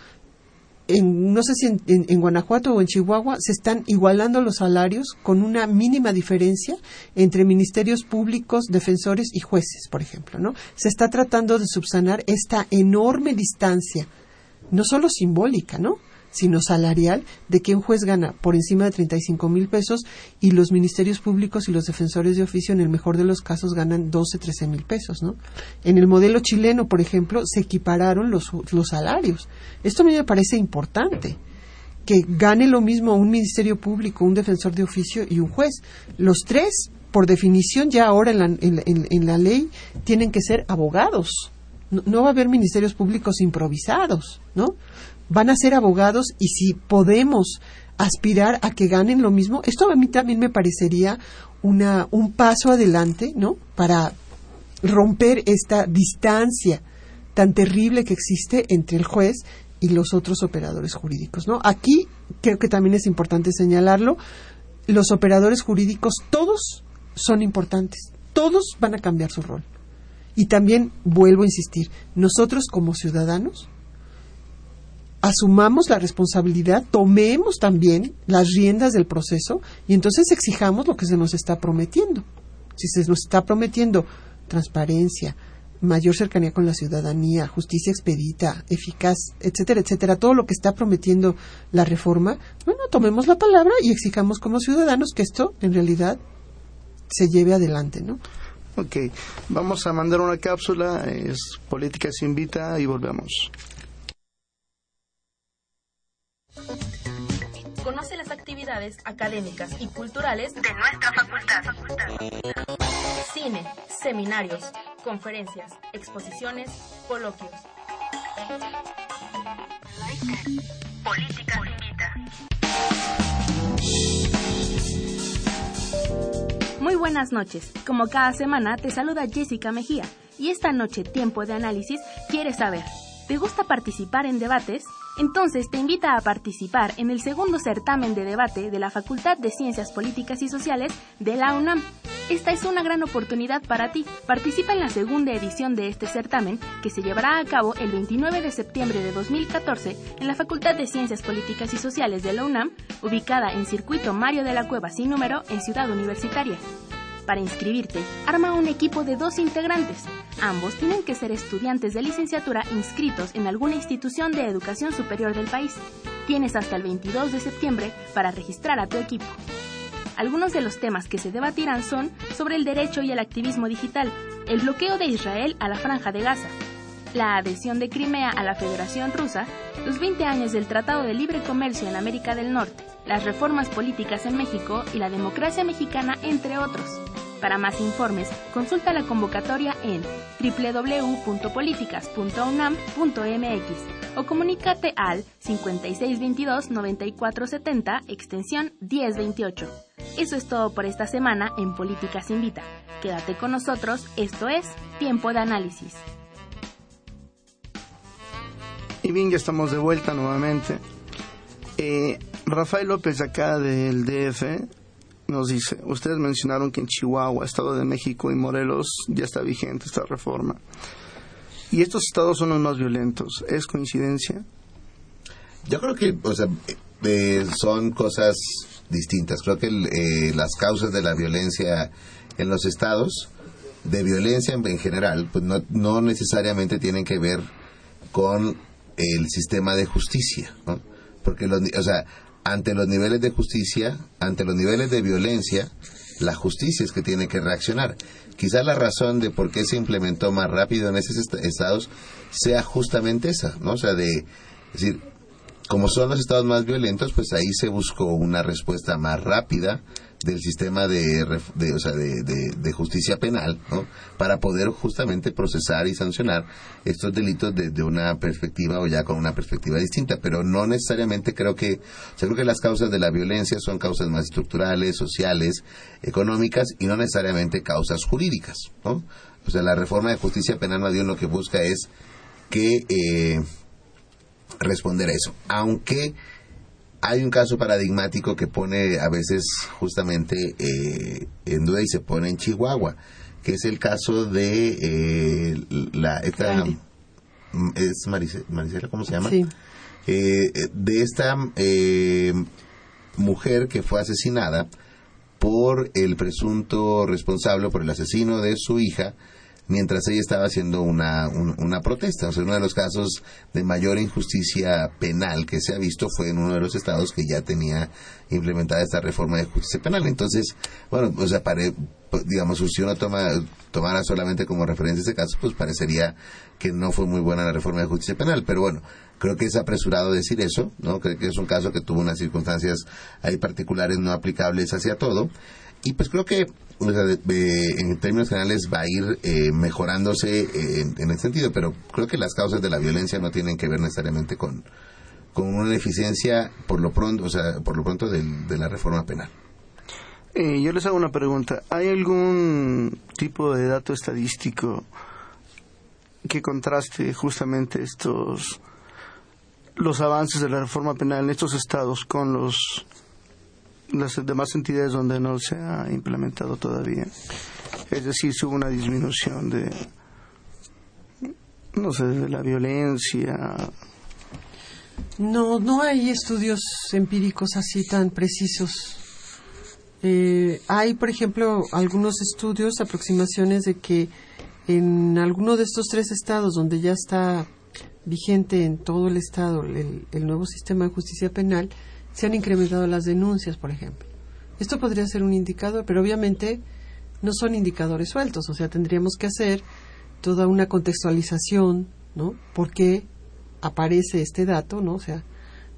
en, no sé si en, Guanajuato o en Chihuahua se están igualando los salarios con una mínima diferencia entre ministerios públicos, defensores y jueces, por ejemplo, ¿no? Se está tratando de subsanar esta enorme distancia, no solo simbólica, ¿no? Sino salarial, de que un juez gana por encima de 35 mil pesos y los ministerios públicos y los defensores de oficio, en el mejor de los casos, ganan 12, 13 mil pesos. ¿no? En el modelo chileno, por ejemplo, se equipararon los, los salarios. Esto a mí me parece importante que gane lo mismo un ministerio público, un defensor de oficio y un juez. Los tres, por definición, ya ahora en la, en, la ley, tienen que ser abogados. No, no, va a haber ministerios públicos improvisados, ¿no? Van a ser abogados y si podemos aspirar a que ganen lo mismo, esto a mí también me parecería una, un paso adelante, ¿no? Para romper esta distancia tan terrible que existe entre el juez y los otros operadores jurídicos, ¿no? Aquí creo que también es importante señalarlo, los operadores jurídicos todos son importantes, todos van a cambiar su rol. Y también vuelvo a insistir, nosotros como ciudadanos asumamos la responsabilidad, tomemos también las riendas del proceso y entonces exijamos lo que se nos está prometiendo. Si se nos está prometiendo transparencia, mayor cercanía con la ciudadanía, justicia expedita, eficaz, etcétera, etcétera, todo lo que está prometiendo la reforma, bueno, tomemos la palabra y exijamos como ciudadanos que esto en realidad se lleve adelante, ¿no?
Ok, vamos a mandar una cápsula, es Política se invita y volvemos.
Conoce las actividades académicas y culturales de nuestra facultad. Cine, seminarios, conferencias, exposiciones, coloquios. Política invita. Muy buenas noches. Como cada semana te saluda Jessica Mejía y esta noche Tiempo de Análisis quiere saber, ¿te gusta participar en debates? Entonces te invita a participar en el segundo certamen de debate de la Facultad de Ciencias Políticas y Sociales de la UNAM. Esta es una gran oportunidad para ti. Participa en la segunda edición de este certamen que se llevará a cabo el 29 de septiembre de 2014 en la Facultad de Ciencias Políticas y Sociales de la UNAM, ubicada en Circuito Mario de la Cueva sin número en Ciudad Universitaria. Para inscribirte, arma un equipo de dos integrantes. Ambos tienen que ser estudiantes de licenciatura inscritos en alguna institución de educación superior del país. Tienes hasta el 22 de septiembre para registrar a tu equipo. Algunos de los temas que se debatirán son sobre el derecho y el activismo digital, el bloqueo de Israel a la franja de Gaza, la adhesión de Crimea a la Federación Rusa, los 20 años del Tratado de Libre Comercio en América del Norte, las reformas políticas en México y la democracia mexicana, entre otros. Para más informes, consulta la convocatoria en www.políticas.unam.mx o comunícate al 5622-9470, extensión 1028. Eso es todo por esta semana en Políticas Invita. Quédate con nosotros, esto es Tiempo de Análisis.
Y bien, ya estamos de vuelta nuevamente. Eh, Rafael López, acá del DF, nos dice, ustedes mencionaron que en Chihuahua, Estado de México y Morelos ya está vigente esta reforma. Y estos estados son los más violentos. ¿Es coincidencia?
Yo creo que, o sea, eh, son cosas distintas. Creo que eh, las causas de la violencia en los estados, de violencia en, general, pues no, no necesariamente tienen que ver con el sistema de justicia. Porque, los, o sea, ante los niveles de justicia, ante los niveles de violencia, la justicia es que tiene que reaccionar. Quizás la razón de por qué se implementó más rápido en esos estados sea justamente esa, ¿no? O sea, de, decir, como son los estados más violentos, pues ahí se buscó una respuesta más rápida del sistema de, de, o sea, de, de, justicia penal, ¿no? Para poder justamente procesar y sancionar estos delitos desde una perspectiva o ya con una perspectiva distinta, pero no necesariamente creo que, o creo que las causas de la violencia son causas más estructurales, sociales, económicas y no necesariamente causas jurídicas, ¿no? O sea, la reforma de justicia penal más bien lo que busca es que eh, responder a eso, aunque hay un caso paradigmático que pone a veces justamente eh, en duda y se pone en Chihuahua, que es el caso de eh, la esta, es Maricela, ¿cómo se llama? Eh, de esta mujer que fue asesinada por el presunto responsable, por el asesino de su hija, mientras ella estaba haciendo una, una protesta. O sea, uno de los casos de mayor injusticia penal que se ha visto fue en uno de los estados que ya tenía implementada esta reforma de justicia penal. Entonces, bueno, o sea, pare, digamos, si uno toma, tomara solamente como referencia ese caso, pues parecería que no fue muy buena la reforma de justicia penal. Pero bueno, creo que es apresurado decir eso, ¿no? Creo que es un caso que tuvo unas circunstancias ahí particulares no aplicables hacia todo. Y pues creo que en términos generales va a ir eh, mejorándose en, ese sentido, pero creo que las causas de la violencia no tienen que ver necesariamente con, con una deficiencia por lo pronto, o sea, por lo pronto del- de la reforma penal.
Eh, yo les hago una pregunta. ¿Hay algún tipo de dato estadístico que contraste justamente estos los avances de la reforma penal en estos estados con los las demás entidades donde no se ha implementado todavía? Es decir, si hubo una disminución de no sé, de la violencia.
No, no hay estudios empíricos así tan precisos. Eh, hay, por ejemplo, algunos estudios, aproximaciones de que en alguno de estos tres estados donde ya está vigente en todo el estado el, el nuevo sistema de justicia penal, se han incrementado las denuncias, por ejemplo. Esto podría ser un indicador, pero obviamente no son indicadores sueltos, o sea, tendríamos que hacer toda una contextualización, ¿no? ¿Por qué aparece este dato, ¿no? O sea,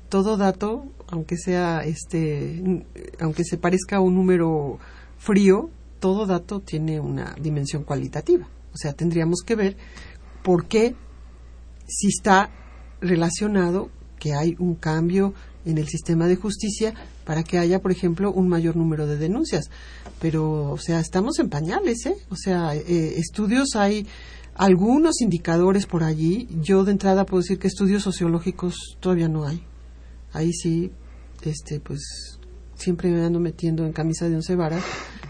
todo dato, aunque sea este, aunque se parezca a un número frío, todo dato tiene una dimensión cualitativa. O sea, tendríamos que ver por qué si está relacionado que hay un cambio en el sistema de justicia para que haya, por ejemplo, un mayor número de denuncias. Pero, o sea, estamos en pañales, ¿eh? O sea, eh, estudios hay algunos indicadores por allí. Yo de entrada puedo decir que estudios sociológicos todavía no hay. Ahí sí, este, pues siempre me ando metiendo en camisa de once varas.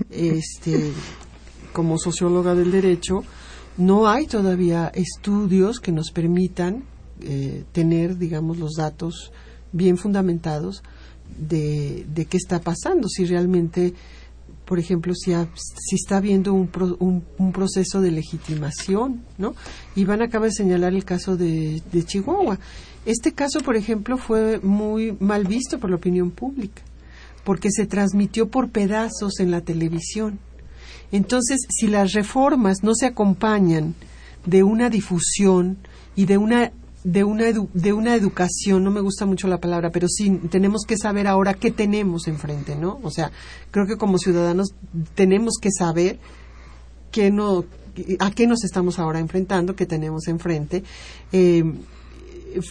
Este, como socióloga del derecho, no hay todavía estudios que nos permitan eh, tener, digamos, los datos bien fundamentados de, de qué está pasando, si realmente, por ejemplo, si, ha- si está habiendo un, pro- un, proceso de legitimación, ¿no? Iván acaba de señalar el caso de, de Chihuahua. Este caso, por ejemplo, fue muy mal visto por la opinión pública, porque se transmitió por pedazos en la televisión. Entonces, si las reformas no se acompañan de una difusión y de una de una edu- de una educación, no me gusta mucho la palabra, pero sí tenemos que saber ahora qué tenemos enfrente, ¿no? O sea, creo que como ciudadanos tenemos que saber qué no a qué nos estamos ahora enfrentando, qué tenemos enfrente. Eh,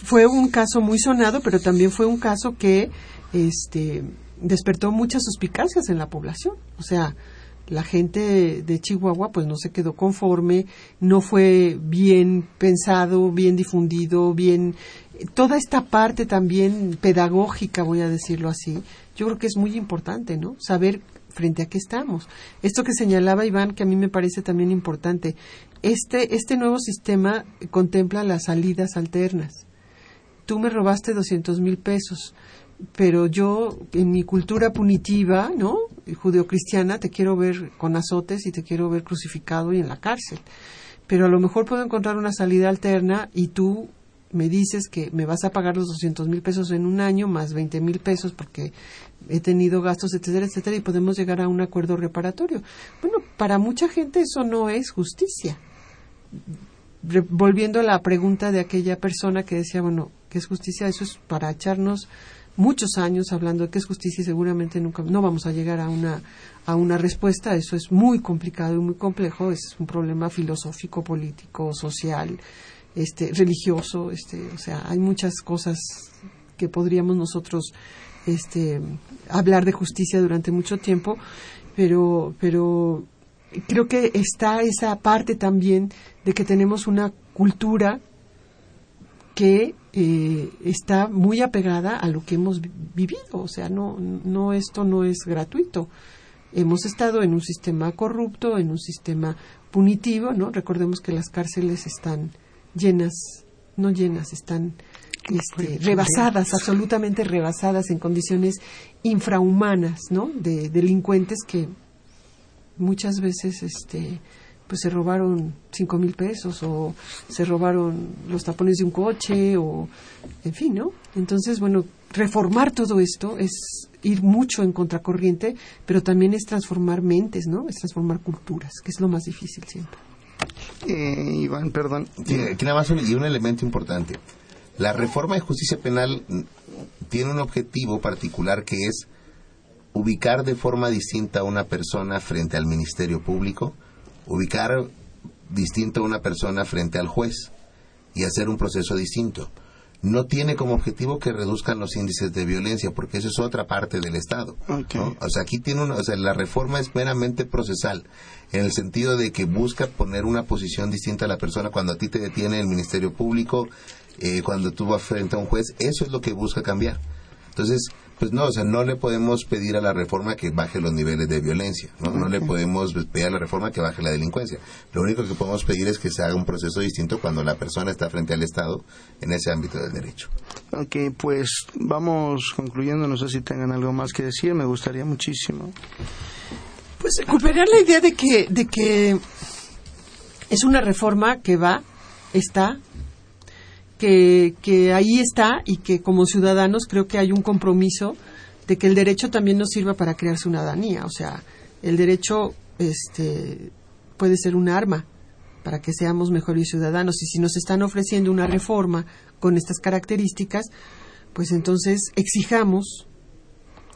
fue un caso muy sonado, pero también fue un caso que este despertó muchas suspicacias en la población. O sea, la gente de Chihuahua pues no se quedó conforme, no fue bien pensado, bien difundido, bien toda esta parte también pedagógica, voy a decirlo así. Yo creo que es muy importante, ¿no? Saber frente a qué estamos. Esto que señalaba Iván, que a mí me parece también importante, este, este nuevo sistema contempla las salidas alternas. Tú me robaste 200 mil pesos, pero yo, en mi cultura punitiva, ¿no? Judeocristiana, te quiero ver con azotes y te quiero ver crucificado y en la cárcel. Pero a lo mejor puedo encontrar una salida alterna y tú me dices que me vas a pagar los 200 mil pesos en un año más 20 mil pesos porque he tenido gastos, etcétera, etcétera, y podemos llegar a un acuerdo reparatorio. Bueno, para mucha gente eso no es justicia. Re- volviendo a la pregunta de aquella persona que decía, bueno, ¿qué es justicia? Eso es para echarnos muchos años hablando de qué es justicia y seguramente nunca no vamos a llegar a una a una respuesta. Eso es muy complicado y muy complejo. Es un problema filosófico, político, social, este, religioso. Este, o sea, hay muchas cosas que podríamos nosotros este, hablar de justicia durante mucho tiempo, pero, pero creo que está esa parte también de que tenemos una cultura que eh, está muy apegada a lo que hemos vi- vivido. O sea, no, no, esto no es gratuito. Hemos estado en un sistema corrupto, en un sistema punitivo, ¿no? Recordemos que las cárceles están llenas, no llenas, están este, rebasadas, absolutamente rebasadas en condiciones infrahumanas, ¿no? De delincuentes que muchas veces, este, pues se robaron cinco mil pesos o se robaron los tapones de un coche o, en fin, ¿no? Entonces, bueno, reformar todo esto es ir mucho en contracorriente, pero también es transformar mentes, ¿no? Es transformar culturas, que es lo más difícil siempre.
Eh, Iván, perdón.
Sí, aquí nada más un, y un elemento importante. La reforma de justicia penal tiene un objetivo particular que es ubicar de forma distinta a una persona frente al Ministerio Público, ubicar distinto a una persona frente al juez y hacer un proceso distinto. no tiene como objetivo que reduzcan los índices de violencia, porque eso es otra parte del Estado. ¿no? O sea, aquí tiene una, o sea, la reforma es meramente procesal, en el sentido de que busca poner una posición distinta a la persona cuando a ti te detiene el Ministerio Público, eh, cuando tú vas frente a un juez, eso es lo que busca cambiar. Entonces, pues no, o sea, no le podemos pedir a la reforma que baje los niveles de violencia, ¿no? No le podemos pedir a la reforma que baje la delincuencia. Lo único que podemos pedir es que se haga un proceso distinto cuando la persona está frente al Estado en ese ámbito del derecho.
Ok, pues vamos concluyendo, no sé si tengan algo más que decir, me gustaría muchísimo.
Pues recuperar la idea de que, de que es una reforma que va, está, que, ahí está y que como ciudadanos creo que hay un compromiso de que el derecho también nos sirva para crear ciudadanía. O sea, el derecho este, puede ser un arma para que seamos mejores ciudadanos. Y si nos están ofreciendo una reforma con estas características, pues entonces exijamos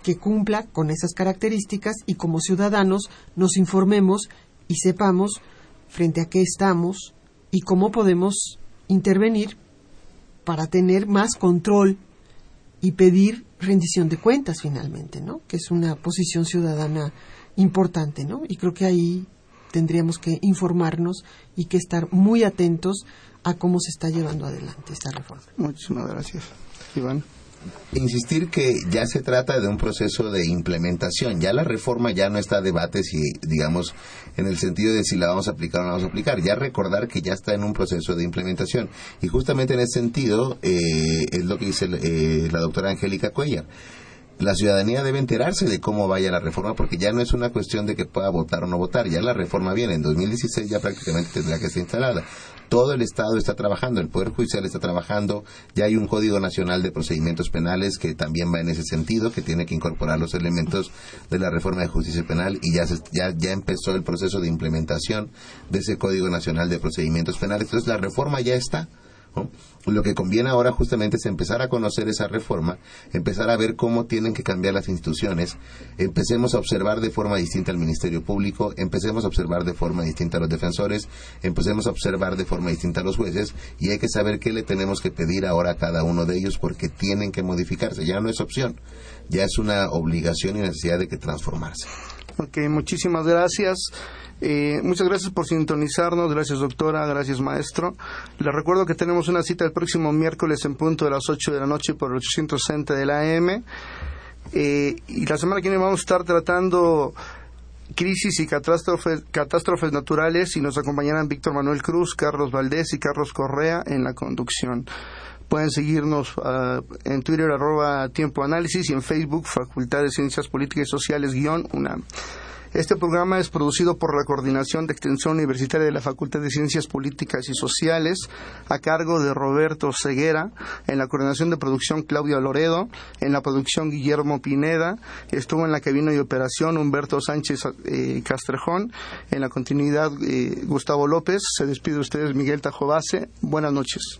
que cumpla con esas características y como ciudadanos nos informemos y sepamos frente a qué estamos y cómo podemos intervenir para tener más control y pedir rendición de cuentas finalmente, ¿no? Que es una posición ciudadana importante, ¿no? Y creo que ahí tendríamos que informarnos y que estar muy atentos a cómo se está llevando adelante esta reforma.
Muchísimas gracias. Iván
insistir que ya se trata de un proceso de implementación. Ya la reforma ya no está a debate si, digamos, en el sentido de si la vamos a aplicar o no la vamos a aplicar. Ya recordar que ya está en un proceso de implementación. Y justamente en ese sentido eh, es lo que dice eh, la doctora Angélica Cuellar la ciudadanía debe enterarse de cómo vaya la reforma porque ya no es una cuestión de que pueda votar o no votar, ya la reforma viene, en 2016 ya prácticamente tendrá que ser instalada. Todo el Estado está trabajando, el Poder Judicial está trabajando, ya hay un Código Nacional de Procedimientos Penales que también va en ese sentido, que tiene que incorporar los elementos de la reforma de justicia penal y ya, ya, ya empezó el proceso de implementación de ese Código Nacional de Procedimientos Penales. Entonces la reforma ya está lo que conviene ahora justamente es empezar a conocer esa reforma, empezar a ver cómo tienen que cambiar las instituciones, empecemos a observar de forma distinta al Ministerio Público, empecemos a observar de forma distinta a los defensores, empecemos a observar de forma distinta a los jueces y hay que saber qué le tenemos que pedir ahora a cada uno de ellos porque tienen que modificarse, ya no es opción, ya es una obligación y necesidad de que transformarse.
Ok, muchísimas gracias. Eh, muchas gracias por sintonizarnos, gracias doctora, gracias maestro. Les recuerdo que tenemos una cita el próximo miércoles en punto de las 8 de la noche por el 860 de la AM. Eh, y la semana que viene vamos a estar tratando crisis y catástrofes, catástrofes naturales y nos acompañarán Víctor Manuel Cruz, Carlos Valdés y Carlos Correa en la conducción. Pueden seguirnos ah, en Twitter arroba Tiempo y en Facebook Facultad de Ciencias Políticas y Sociales guion UNAM. Este programa es producido por la Coordinación de Extensión Universitaria de la Facultad de Ciencias Políticas y Sociales, a cargo de Roberto Ceguera, en la coordinación de producción Claudia Loredo, en la producción Guillermo Pineda, estuvo en la cabina de operación Humberto Sánchez eh, Castrejón, en la continuidad eh, Gustavo López, se despide de ustedes Miguel Tajobase, buenas noches.